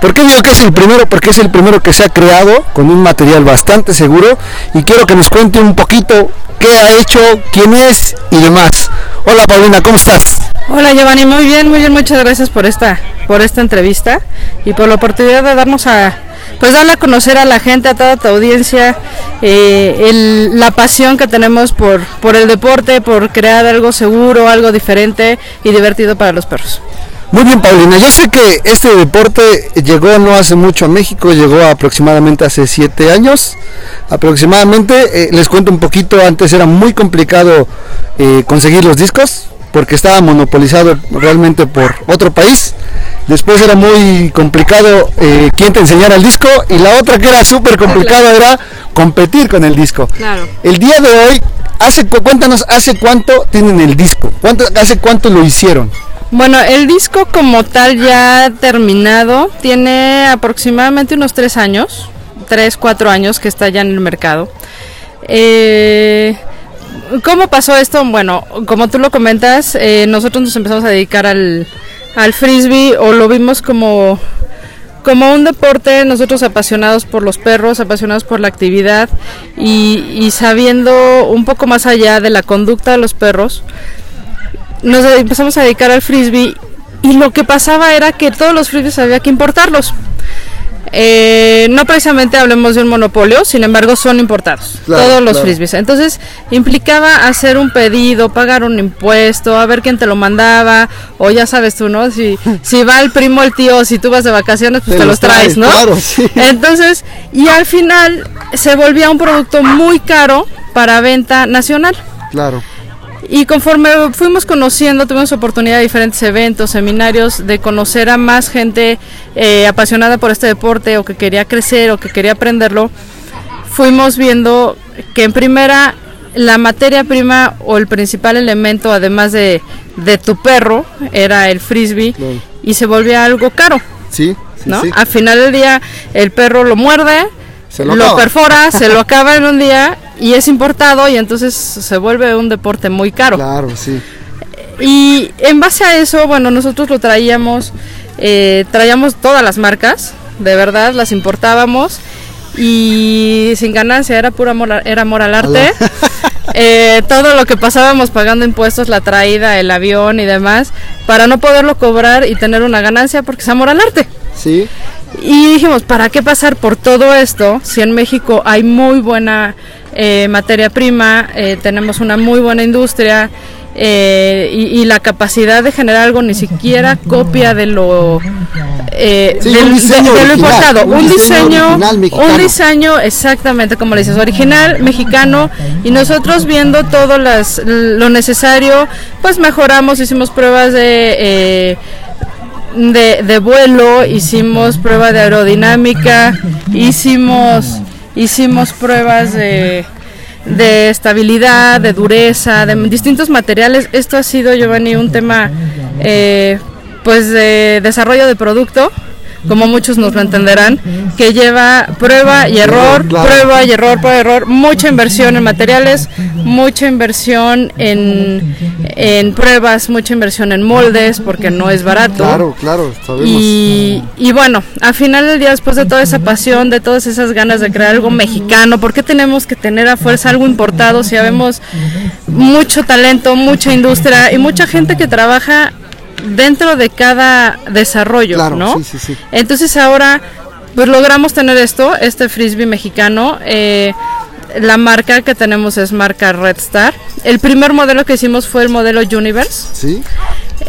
¿Por qué digo que es el primero? Porque es el primero que se ha creado con un material bastante seguro y quiero que nos cuente un poquito qué ha hecho, quién es y demás. Hola Paulina, ¿cómo estás? Hola Giovanni, muy bien, muy bien, muchas gracias por esta, por esta entrevista y por la oportunidad de darnos a, pues darle a conocer a la gente, a toda tu audiencia, eh, el, la pasión que tenemos por, por el deporte, por crear algo seguro, algo diferente y divertido para los perros. Muy bien, Paulina. Yo sé que este deporte llegó no hace mucho a México, llegó aproximadamente hace siete años. Aproximadamente, eh, les cuento un poquito, antes era muy complicado eh, conseguir los discos porque estaba monopolizado realmente por otro país. Después era muy complicado eh, quién te enseñara el disco y la otra que era súper complicado era competir con el disco. Claro. El día de hoy, hace, cuéntanos, ¿hace cuánto tienen el disco? ¿Cuánto, ¿Hace cuánto lo hicieron? Bueno, el disco como tal ya terminado tiene aproximadamente unos tres años, tres, cuatro años que está ya en el mercado. Eh, ¿Cómo pasó esto? Bueno, como tú lo comentas, eh, nosotros nos empezamos a dedicar al, al frisbee o lo vimos como como un deporte, nosotros apasionados por los perros, apasionados por la actividad y, y, sabiendo un poco más allá de la conducta de los perros, nos empezamos a dedicar al frisbee y lo que pasaba era que todos los frisbees había que importarlos. Eh, no precisamente hablemos de un monopolio, sin embargo son importados, claro, todos los claro. frisbees. Entonces implicaba hacer un pedido, pagar un impuesto, a ver quién te lo mandaba, o ya sabes tú, ¿no? Si, <laughs> si va el primo, el tío, si tú vas de vacaciones, pues te, te los traes, traes, ¿no? Claro, sí. <laughs> Entonces, y al final se volvía un producto muy caro para venta nacional. Claro. Y conforme fuimos conociendo, tuvimos oportunidad de diferentes eventos, seminarios, de conocer a más gente eh, apasionada por este deporte o que quería crecer o que quería aprenderlo, fuimos viendo que en primera la materia prima o el principal elemento, además de, de tu perro, era el frisbee. y se volvía algo caro. Sí, sí, ¿no? sí. Al final del día el perro lo muerde, Se lo lo, perfora, se lo acaba en un día y es importado y entonces se vuelve un deporte muy caro. Claro, sí. Y en base a eso, bueno, nosotros lo traíamos, eh, traíamos todas las marcas, de verdad, las importábamos y sin ganancia, era puro amor, era amor al arte. <laughs> Eh, todo lo que pasábamos pagando impuestos, la traída, el avión y demás, para no poderlo cobrar y tener una ganancia porque es amor al arte. Sí, Y dijimos, ¿para qué pasar por todo esto si en México hay muy buena eh, materia prima, eh, tenemos una muy buena industria eh, y, y la capacidad de generar algo ni siquiera copia de lo, eh, Sí, del- un diseño de- de lo importado? un Un, diseño un diseño exactamente como le dices, original, mexicano y nosotros viendo todo las, lo necesario, pues mejoramos, hicimos pruebas de... eh, de, de vuelo, hicimos prueba de aerodinámica, hicimos, hicimos pruebas de, de estabilidad, de dureza, de distintos materiales. Esto ha sido, Giovanni, un tema eh, pues de desarrollo de producto, como muchos nos lo entenderán, que lleva prueba y error, prueba y error, prueba y error, mucha inversión en materiales, mucha inversión en, en pruebas, mucha inversión en moldes, porque no es barato. claro, claro, sabemos. Y, y bueno, al final del día, después de toda esa pasión, de todas esas ganas de crear algo mexicano, ¿por qué tenemos que tener a fuerza algo importado si ya vemos mucho talento, mucha industria y mucha gente que trabaja dentro de cada desarrollo, Claro, ¿no? sí, sí, sí. Entonces ahora, pues logramos tener esto, este frisbee mexicano. eh, la marca que tenemos es marca Red Star. El primer modelo que hicimos fue el modelo Universe. Sí,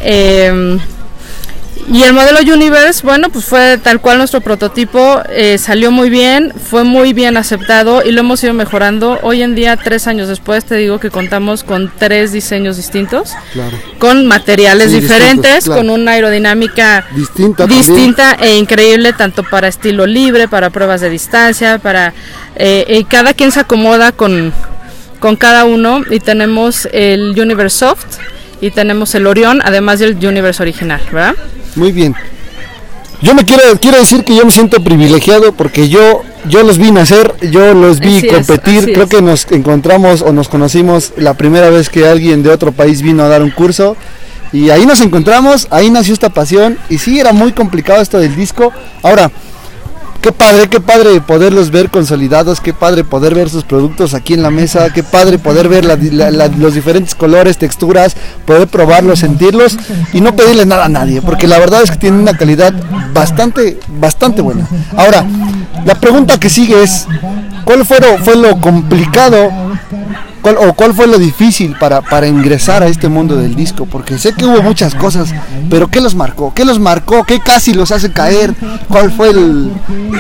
Eh, y el modelo Universe, bueno, pues fue tal cual nuestro prototipo, eh, salió muy bien, fue muy bien aceptado y lo hemos ido mejorando. Hoy en día, tres años después, te digo que contamos con tres diseños distintos, claro. con materiales Sí, diferentes, claro. con una aerodinámica Distinta también. e increíble, tanto para estilo libre, para pruebas de distancia, para... eh, y cada quien se acomoda con, con cada uno y tenemos el Universe Soft y tenemos el Orión, además del Universe original, ¿verdad? Muy bien. Yo me quiero, quiero decir que yo me siento privilegiado porque yo, yo los vi nacer, yo los vi Así competir. Creo es. que nos encontramos o nos conocimos la primera vez que alguien de otro país vino a dar un curso. Y ahí nos encontramos, ahí nació esta pasión. Y sí, era muy complicado esto del disco. Ahora, qué padre, qué padre poderlos ver consolidados, qué padre poder ver sus productos aquí en la mesa, qué padre poder ver los diferentes colores, texturas, poder probarlos, sentirlos y no pedirle nada a nadie, porque la verdad es que tienen una calidad bastante, bastante buena. Ahora, la pregunta que sigue es, ¿cuál fue fue lo complicado cuál- o cuál fue lo difícil para, para ingresar a este mundo del disco? Porque sé que hubo muchas cosas, pero ¿qué los marcó? ¿Qué los marcó? ¿Qué casi los hace caer? ¿Cuál fue el,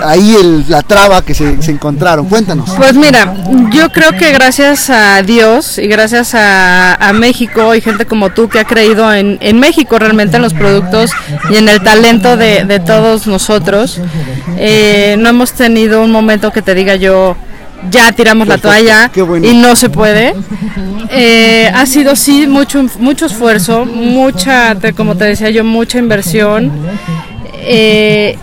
ahí el, la traba que se, encontraron? Cuéntanos. Pues mira, yo creo que gracias a Dios y gracias a, México y gente como tú que ha creído en, en México realmente en los productos y en el talento de, de todos nosotros, eh, no hemos tenido un momento que te diga yo ya tiramos Perfecto, la toalla bueno. y no se puede. Eh, ha sido sí mucho mucho esfuerzo, mucha, te- como te decía yo, mucha inversión. Eh,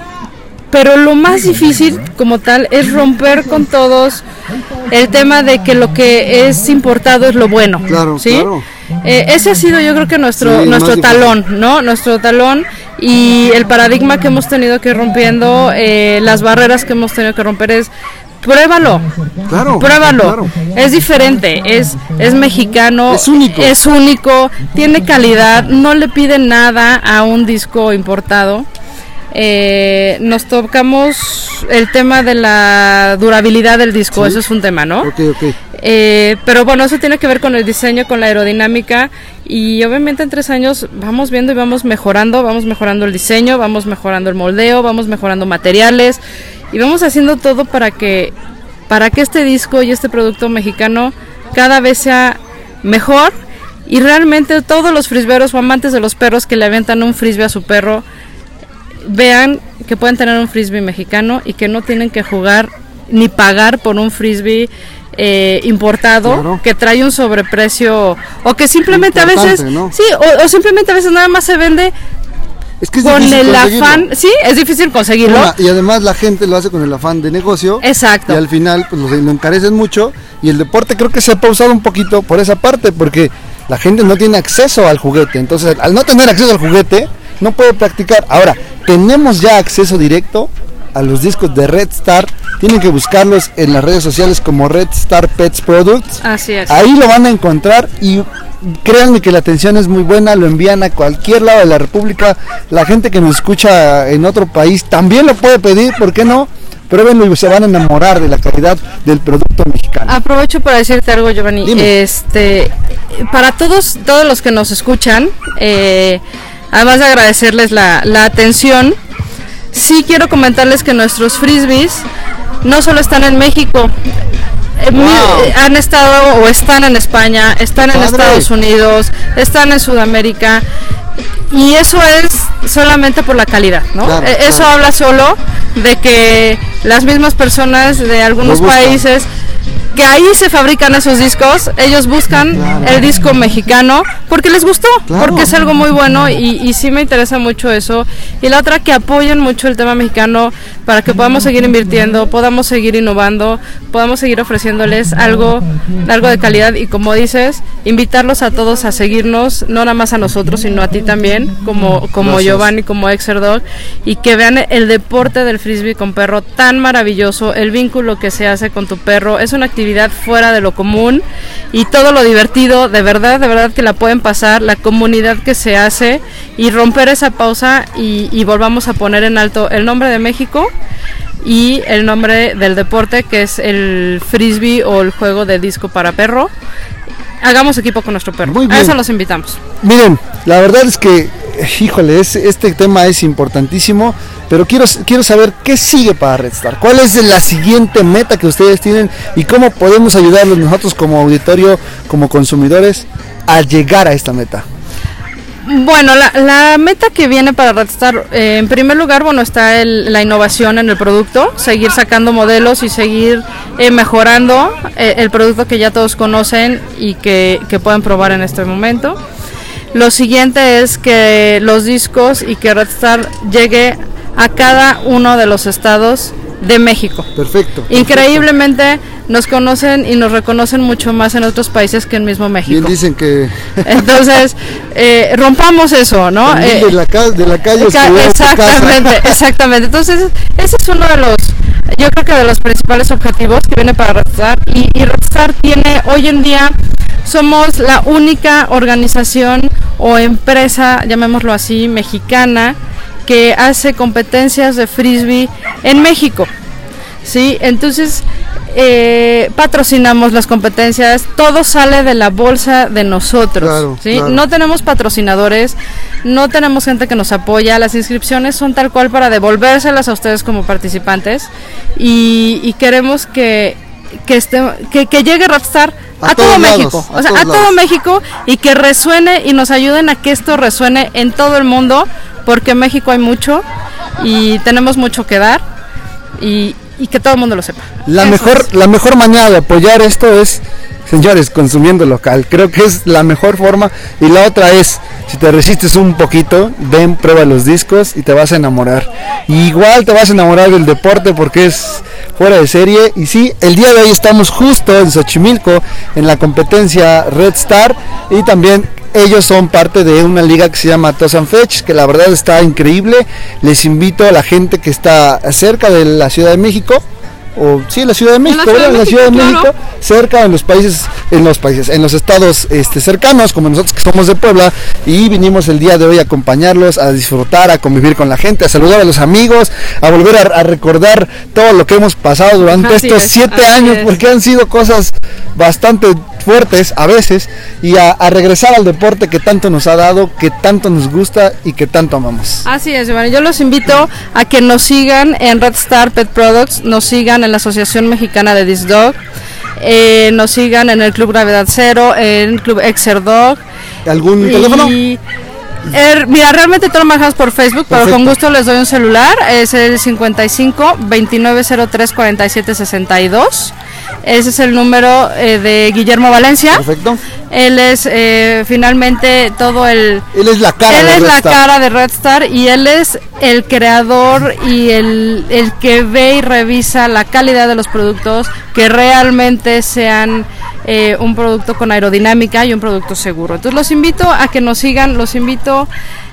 pero lo más difícil como tal es romper con todos el tema de que lo que es importado es lo bueno. Claro, ¿sí? claro. Eh, ese ha sido yo creo que nuestro Sí, nuestro difícil. talón, ¿no? Nuestro talón y el paradigma que hemos tenido que ir rompiendo, eh, las barreras que hemos tenido que romper es pruébalo. Claro. Pruébalo. claro. Es diferente, es, es mexicano. Es único. Es único, tiene calidad, no le pide nada a un disco importado. Eh, nos tocamos el tema de la durabilidad del disco, eso es un tema, ¿no? Ok, ok. Eh, pero bueno, eso tiene que ver con el diseño, con la aerodinámica y obviamente en tres años vamos viendo y vamos mejorando, vamos mejorando el diseño, vamos mejorando el moldeo, vamos mejorando materiales y vamos haciendo todo para que para que este disco y este producto mexicano cada vez sea mejor y realmente todos los frisberos o amantes de los perros que le aventan un frisbee a su perro vean que pueden tener un frisbee mexicano y que no tienen que jugar ni pagar por un frisbee eh, importado Claro. que trae un sobreprecio o que simplemente a veces sí o, o simplemente a veces nada más se vende Es que es con el afán, sí, es difícil conseguirlo. Una, y además la gente lo hace con el afán de negocio. Exacto. Y al final pues lo, lo encarecen mucho. Y el deporte creo que se ha pausado un poquito por esa parte, porque la gente no tiene acceso al juguete. Entonces, al no tener acceso al juguete, no puede practicar. Ahora, tenemos ya acceso directo a los discos de Red Star. Tienen que buscarlos en las redes sociales como Red Star Pets Products. Así es. Ahí lo van a encontrar y créanme que la atención es muy buena, lo envían a cualquier lado de la República. La gente que nos escucha en otro país también lo puede pedir, ¿por qué no? Pruébenlo y se van a enamorar de la calidad del producto mexicano. Aprovecho para decirte algo, Giovanni. Dime. Este, para todos, todos los que nos escuchan, eh, además de agradecerles la, la atención, sí quiero comentarles que nuestros frisbees no solo están en México, eh, Wow. eh, han estado o están en España, están en. Estados Unidos, están en Sudamérica. Y eso es solamente por la calidad, ¿no? Claro, Eh, Eso claro. habla solo de que las mismas personas de algunos países que ahí se fabrican esos discos, ellos buscan Claro. el disco mexicano porque les gustó, Claro. porque es algo muy bueno y, y sí me interesa mucho eso. Y la otra, que apoyen mucho el tema mexicano para que podamos seguir invirtiendo, podamos seguir innovando, podamos seguir ofreciéndoles algo, algo de calidad y como dices, invitarlos a todos a seguirnos, no nada más a nosotros, sino a ti también, como, como Gracias. Giovanni, como Exerdog, y que vean el deporte del frisbee con perro tan maravilloso, el vínculo que se hace con tu perro, es una actividad fuera de lo común y todo lo divertido, de verdad, de verdad que la pueden pasar, la comunidad que se hace y romper esa pausa y, y volvamos a poner en alto el nombre de México y el nombre del deporte que es el frisbee o el juego de disco para perro. Hagamos equipo con nuestro perro. Muy A bien. eso los invitamos. Miren, la verdad es que, <laughs> híjole, es- este tema es importantísimo, pero quiero, quiero saber qué sigue para Red Star. ¿Cuál es la siguiente meta que ustedes tienen y cómo podemos ayudarlos nosotros como auditorio, como consumidores, a llegar a esta meta? Bueno, la, la meta que viene para Red Star, eh, en primer lugar, bueno, está el- la innovación en el producto, seguir sacando modelos y seguir eh, mejorando eh, el producto que ya todos conocen y que pueden probar en este momento. Lo siguiente es que los discos y que Red Star llegue a cada uno de los estados de México. Perfecto. Increíblemente nos conocen y nos reconocen mucho más en otros países que en mismo Bien México. dicen que <laughs> Entonces, eh, rompamos eso, ¿no? Eh, de, la de la calle ca- casa. exactamente, <laughs> exactamente. Entonces, ese es uno de los, yo creo que de los principales objetivos que viene para Redstar. Y, y Redstar tiene, hoy en día, somos la única organización o empresa, llamémoslo así, mexicana, que hace competencias de frisbee en México. ¿sí? Entonces, eh, patrocinamos las competencias, todo sale de la bolsa de nosotros. Claro, ¿sí? claro. No tenemos patrocinadores, no tenemos gente que nos apoya, las inscripciones son tal cual para devolvérselas a ustedes como participantes y, y queremos que, que, esté, que, que llegue Rapstar A a, todo lados, México, a o sea, a todo lados. México y que resuene y nos ayuden a que esto resuene en todo el mundo, porque en México hay mucho y tenemos mucho que dar y, y que todo el mundo lo sepa. La Eso mejor, es. la mejor manera de apoyar esto es, señores, consumiendo local. Creo que es la mejor forma. Y la otra es, si te resistes un poquito, ven, prueba los discos y te vas a enamorar. Igual te vas a enamorar del deporte porque es fuera de serie. Y sí, el día de hoy estamos justo en Xochimilco, en la competencia Red Star. Y también ellos son parte de una liga que se llama Toss and Fetch, que la verdad está increíble. Les invito a la gente que está cerca de la Ciudad de México, o sí, la Ciudad de México, Ciudad de ¿verdad? En la Ciudad de México, cerca en los países, en los países, en los estados este, cercanos, como nosotros que somos de Puebla, y vinimos el día de hoy a acompañarlos, a disfrutar, a convivir con la gente, a saludar a los amigos, a volver a, a recordar todo lo que hemos pasado durante Así estos es, siete años, es. porque han sido cosas bastante fuertes a veces, y a, a regresar al deporte que tanto nos ha dado, que tanto nos gusta y que tanto amamos. Así es, Giovanni. Yo los invito a que nos sigan en Red Star Pet Products, nos sigan en la Asociación Mexicana de Disc Dog, eh, nos sigan en el Club Gravedad Cero, en el Club Exer Dog. ¿Algún teléfono? Y, er, mira, realmente todo lo manejamos por Facebook, pero con Perfecto. gusto les doy un celular. Es el 55 2903 47 62. Ese es el número eh, de Guillermo Valencia. Perfecto. Él es eh, finalmente todo el... Él es la cara Él de es Red la Star. cara de Red Star y él es el creador y el, el que ve y revisa la calidad de los productos, que realmente sean eh, un producto con aerodinámica y un producto seguro. Entonces los invito a que nos sigan, los invito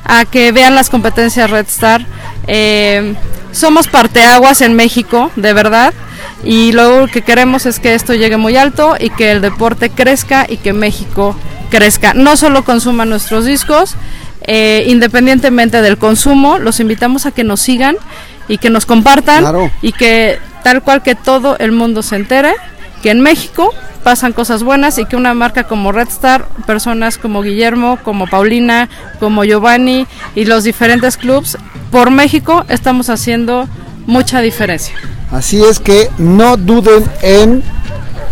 a que vean las competencias Red Star. Eh, somos parteaguas en México, de verdad. Y lo que queremos es que esto llegue muy alto y que el deporte crezca y que México crezca. No solo consuman nuestros discos, eh, independientemente del consumo, los invitamos a que nos sigan y que nos compartan Claro. y que tal cual que todo el mundo se entere que en México pasan cosas buenas y que una marca como Red Star, personas como Guillermo, como Paulina, como Giovanni y los diferentes clubs por México estamos haciendo mucha diferencia. Así es que no duden en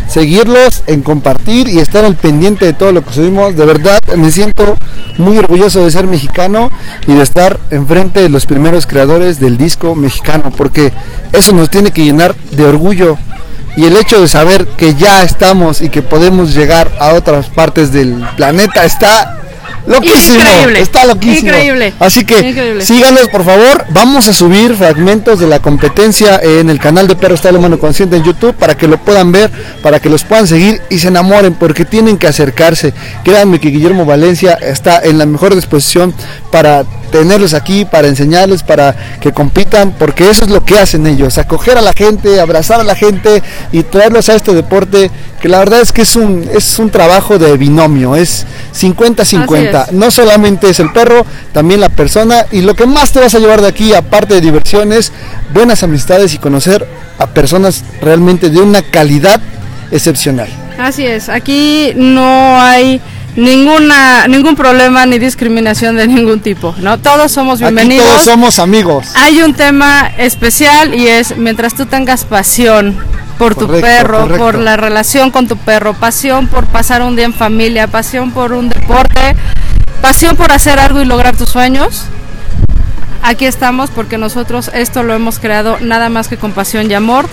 seguirlos, en compartir y estar al pendiente de todo lo que subimos. De verdad me siento muy orgulloso de ser mexicano y de estar enfrente de los primeros creadores del disco mexicano, porque eso nos tiene que llenar de orgullo. Y el hecho de saber que ya estamos y que podemos llegar a otras partes del planeta está loquísimo. Increíble. Está loquísimo. Increíble. Así que Increíble. síganos por favor. Vamos a subir fragmentos de la competencia en el canal de Perro Estado Humano Consciente en YouTube para que lo puedan ver, para que los puedan seguir y se enamoren porque tienen que acercarse. Créanme que Guillermo Valencia está en la mejor disposición para tenerlos aquí, para enseñarles, para que compitan, porque eso es lo que hacen ellos, acoger a la gente, abrazar a la gente y traerlos a este deporte que la verdad es que es un, es un trabajo de binomio, es 50-50. Así es. No solamente es el perro, también la persona y lo que más te vas a llevar de aquí, aparte de diversiones, buenas amistades y conocer a personas realmente de una calidad excepcional. Así es, aquí no hay ninguna ningún problema ni discriminación de ningún tipo, ¿no? Todos somos Aquí bienvenidos. todos somos amigos. Hay un tema especial y es mientras tú tengas pasión por tu perro, correcto. por la relación con tu perro, pasión por pasar un día en familia, pasión por un deporte, pasión por hacer algo y lograr tus sueños. Aquí estamos porque nosotros esto lo hemos creado nada más que con pasión y amor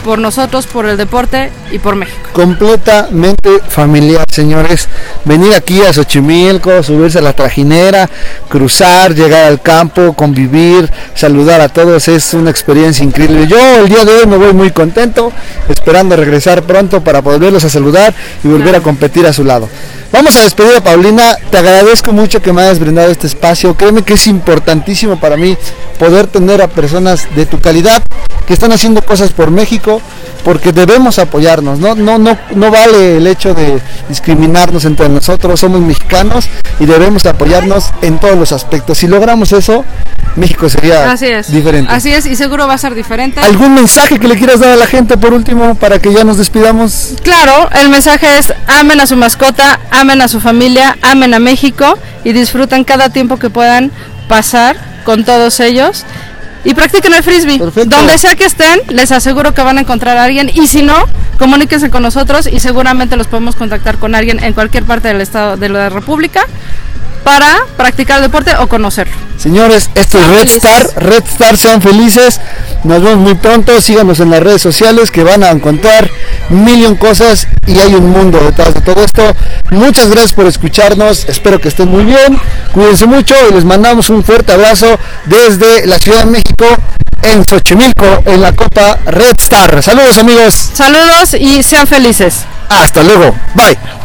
por nosotros, por el deporte y por México. completamente familiar, señores. Venir aquí a Xochimilco, subirse a la trajinera, cruzar, llegar al campo, convivir, saludar a todos, es una experiencia increíble. Yo el día de hoy me voy muy contento, esperando regresar pronto para volverlos a saludar y volver a competir a su lado. Vamos a despedir a Paulina, te agradezco mucho que me hayas brindado este espacio, créeme que es importantísimo para mí poder tener a personas de tu calidad que están haciendo cosas por México, porque debemos apoyarnos, no, no, no, no vale el hecho de discriminarnos entre nosotros, somos mexicanos y debemos apoyarnos en todos los aspectos. Si logramos eso, México sería Así es. diferente. Así es, y seguro va a ser diferente. ¿Algún mensaje que le quieras dar a la gente por último para que ya nos despidamos? Claro, el mensaje es amen a su mascota, amen a su familia, amen a México y disfruten cada tiempo que puedan pasar con todos ellos. Y practiquen el frisbee. Perfecto. Donde sea que estén, les aseguro que van a encontrar a alguien. Y si no, comuníquense con nosotros y seguramente los podemos contactar con alguien en cualquier parte del estado de la República para practicar el deporte o conocerlo. Señores, esto es Sean Red felices. Star, Red Star, sean felices. Nos vemos muy pronto, síganos en las redes sociales que van a encontrar millón cosas y hay un mundo detrás de todo esto. Muchas gracias por escucharnos, espero que estén muy bien, cuídense mucho y les mandamos un fuerte abrazo desde la Ciudad de México en Xochimilco en la Copa Red Star. Saludos amigos, Saludos y sean felices. hasta luego, bye.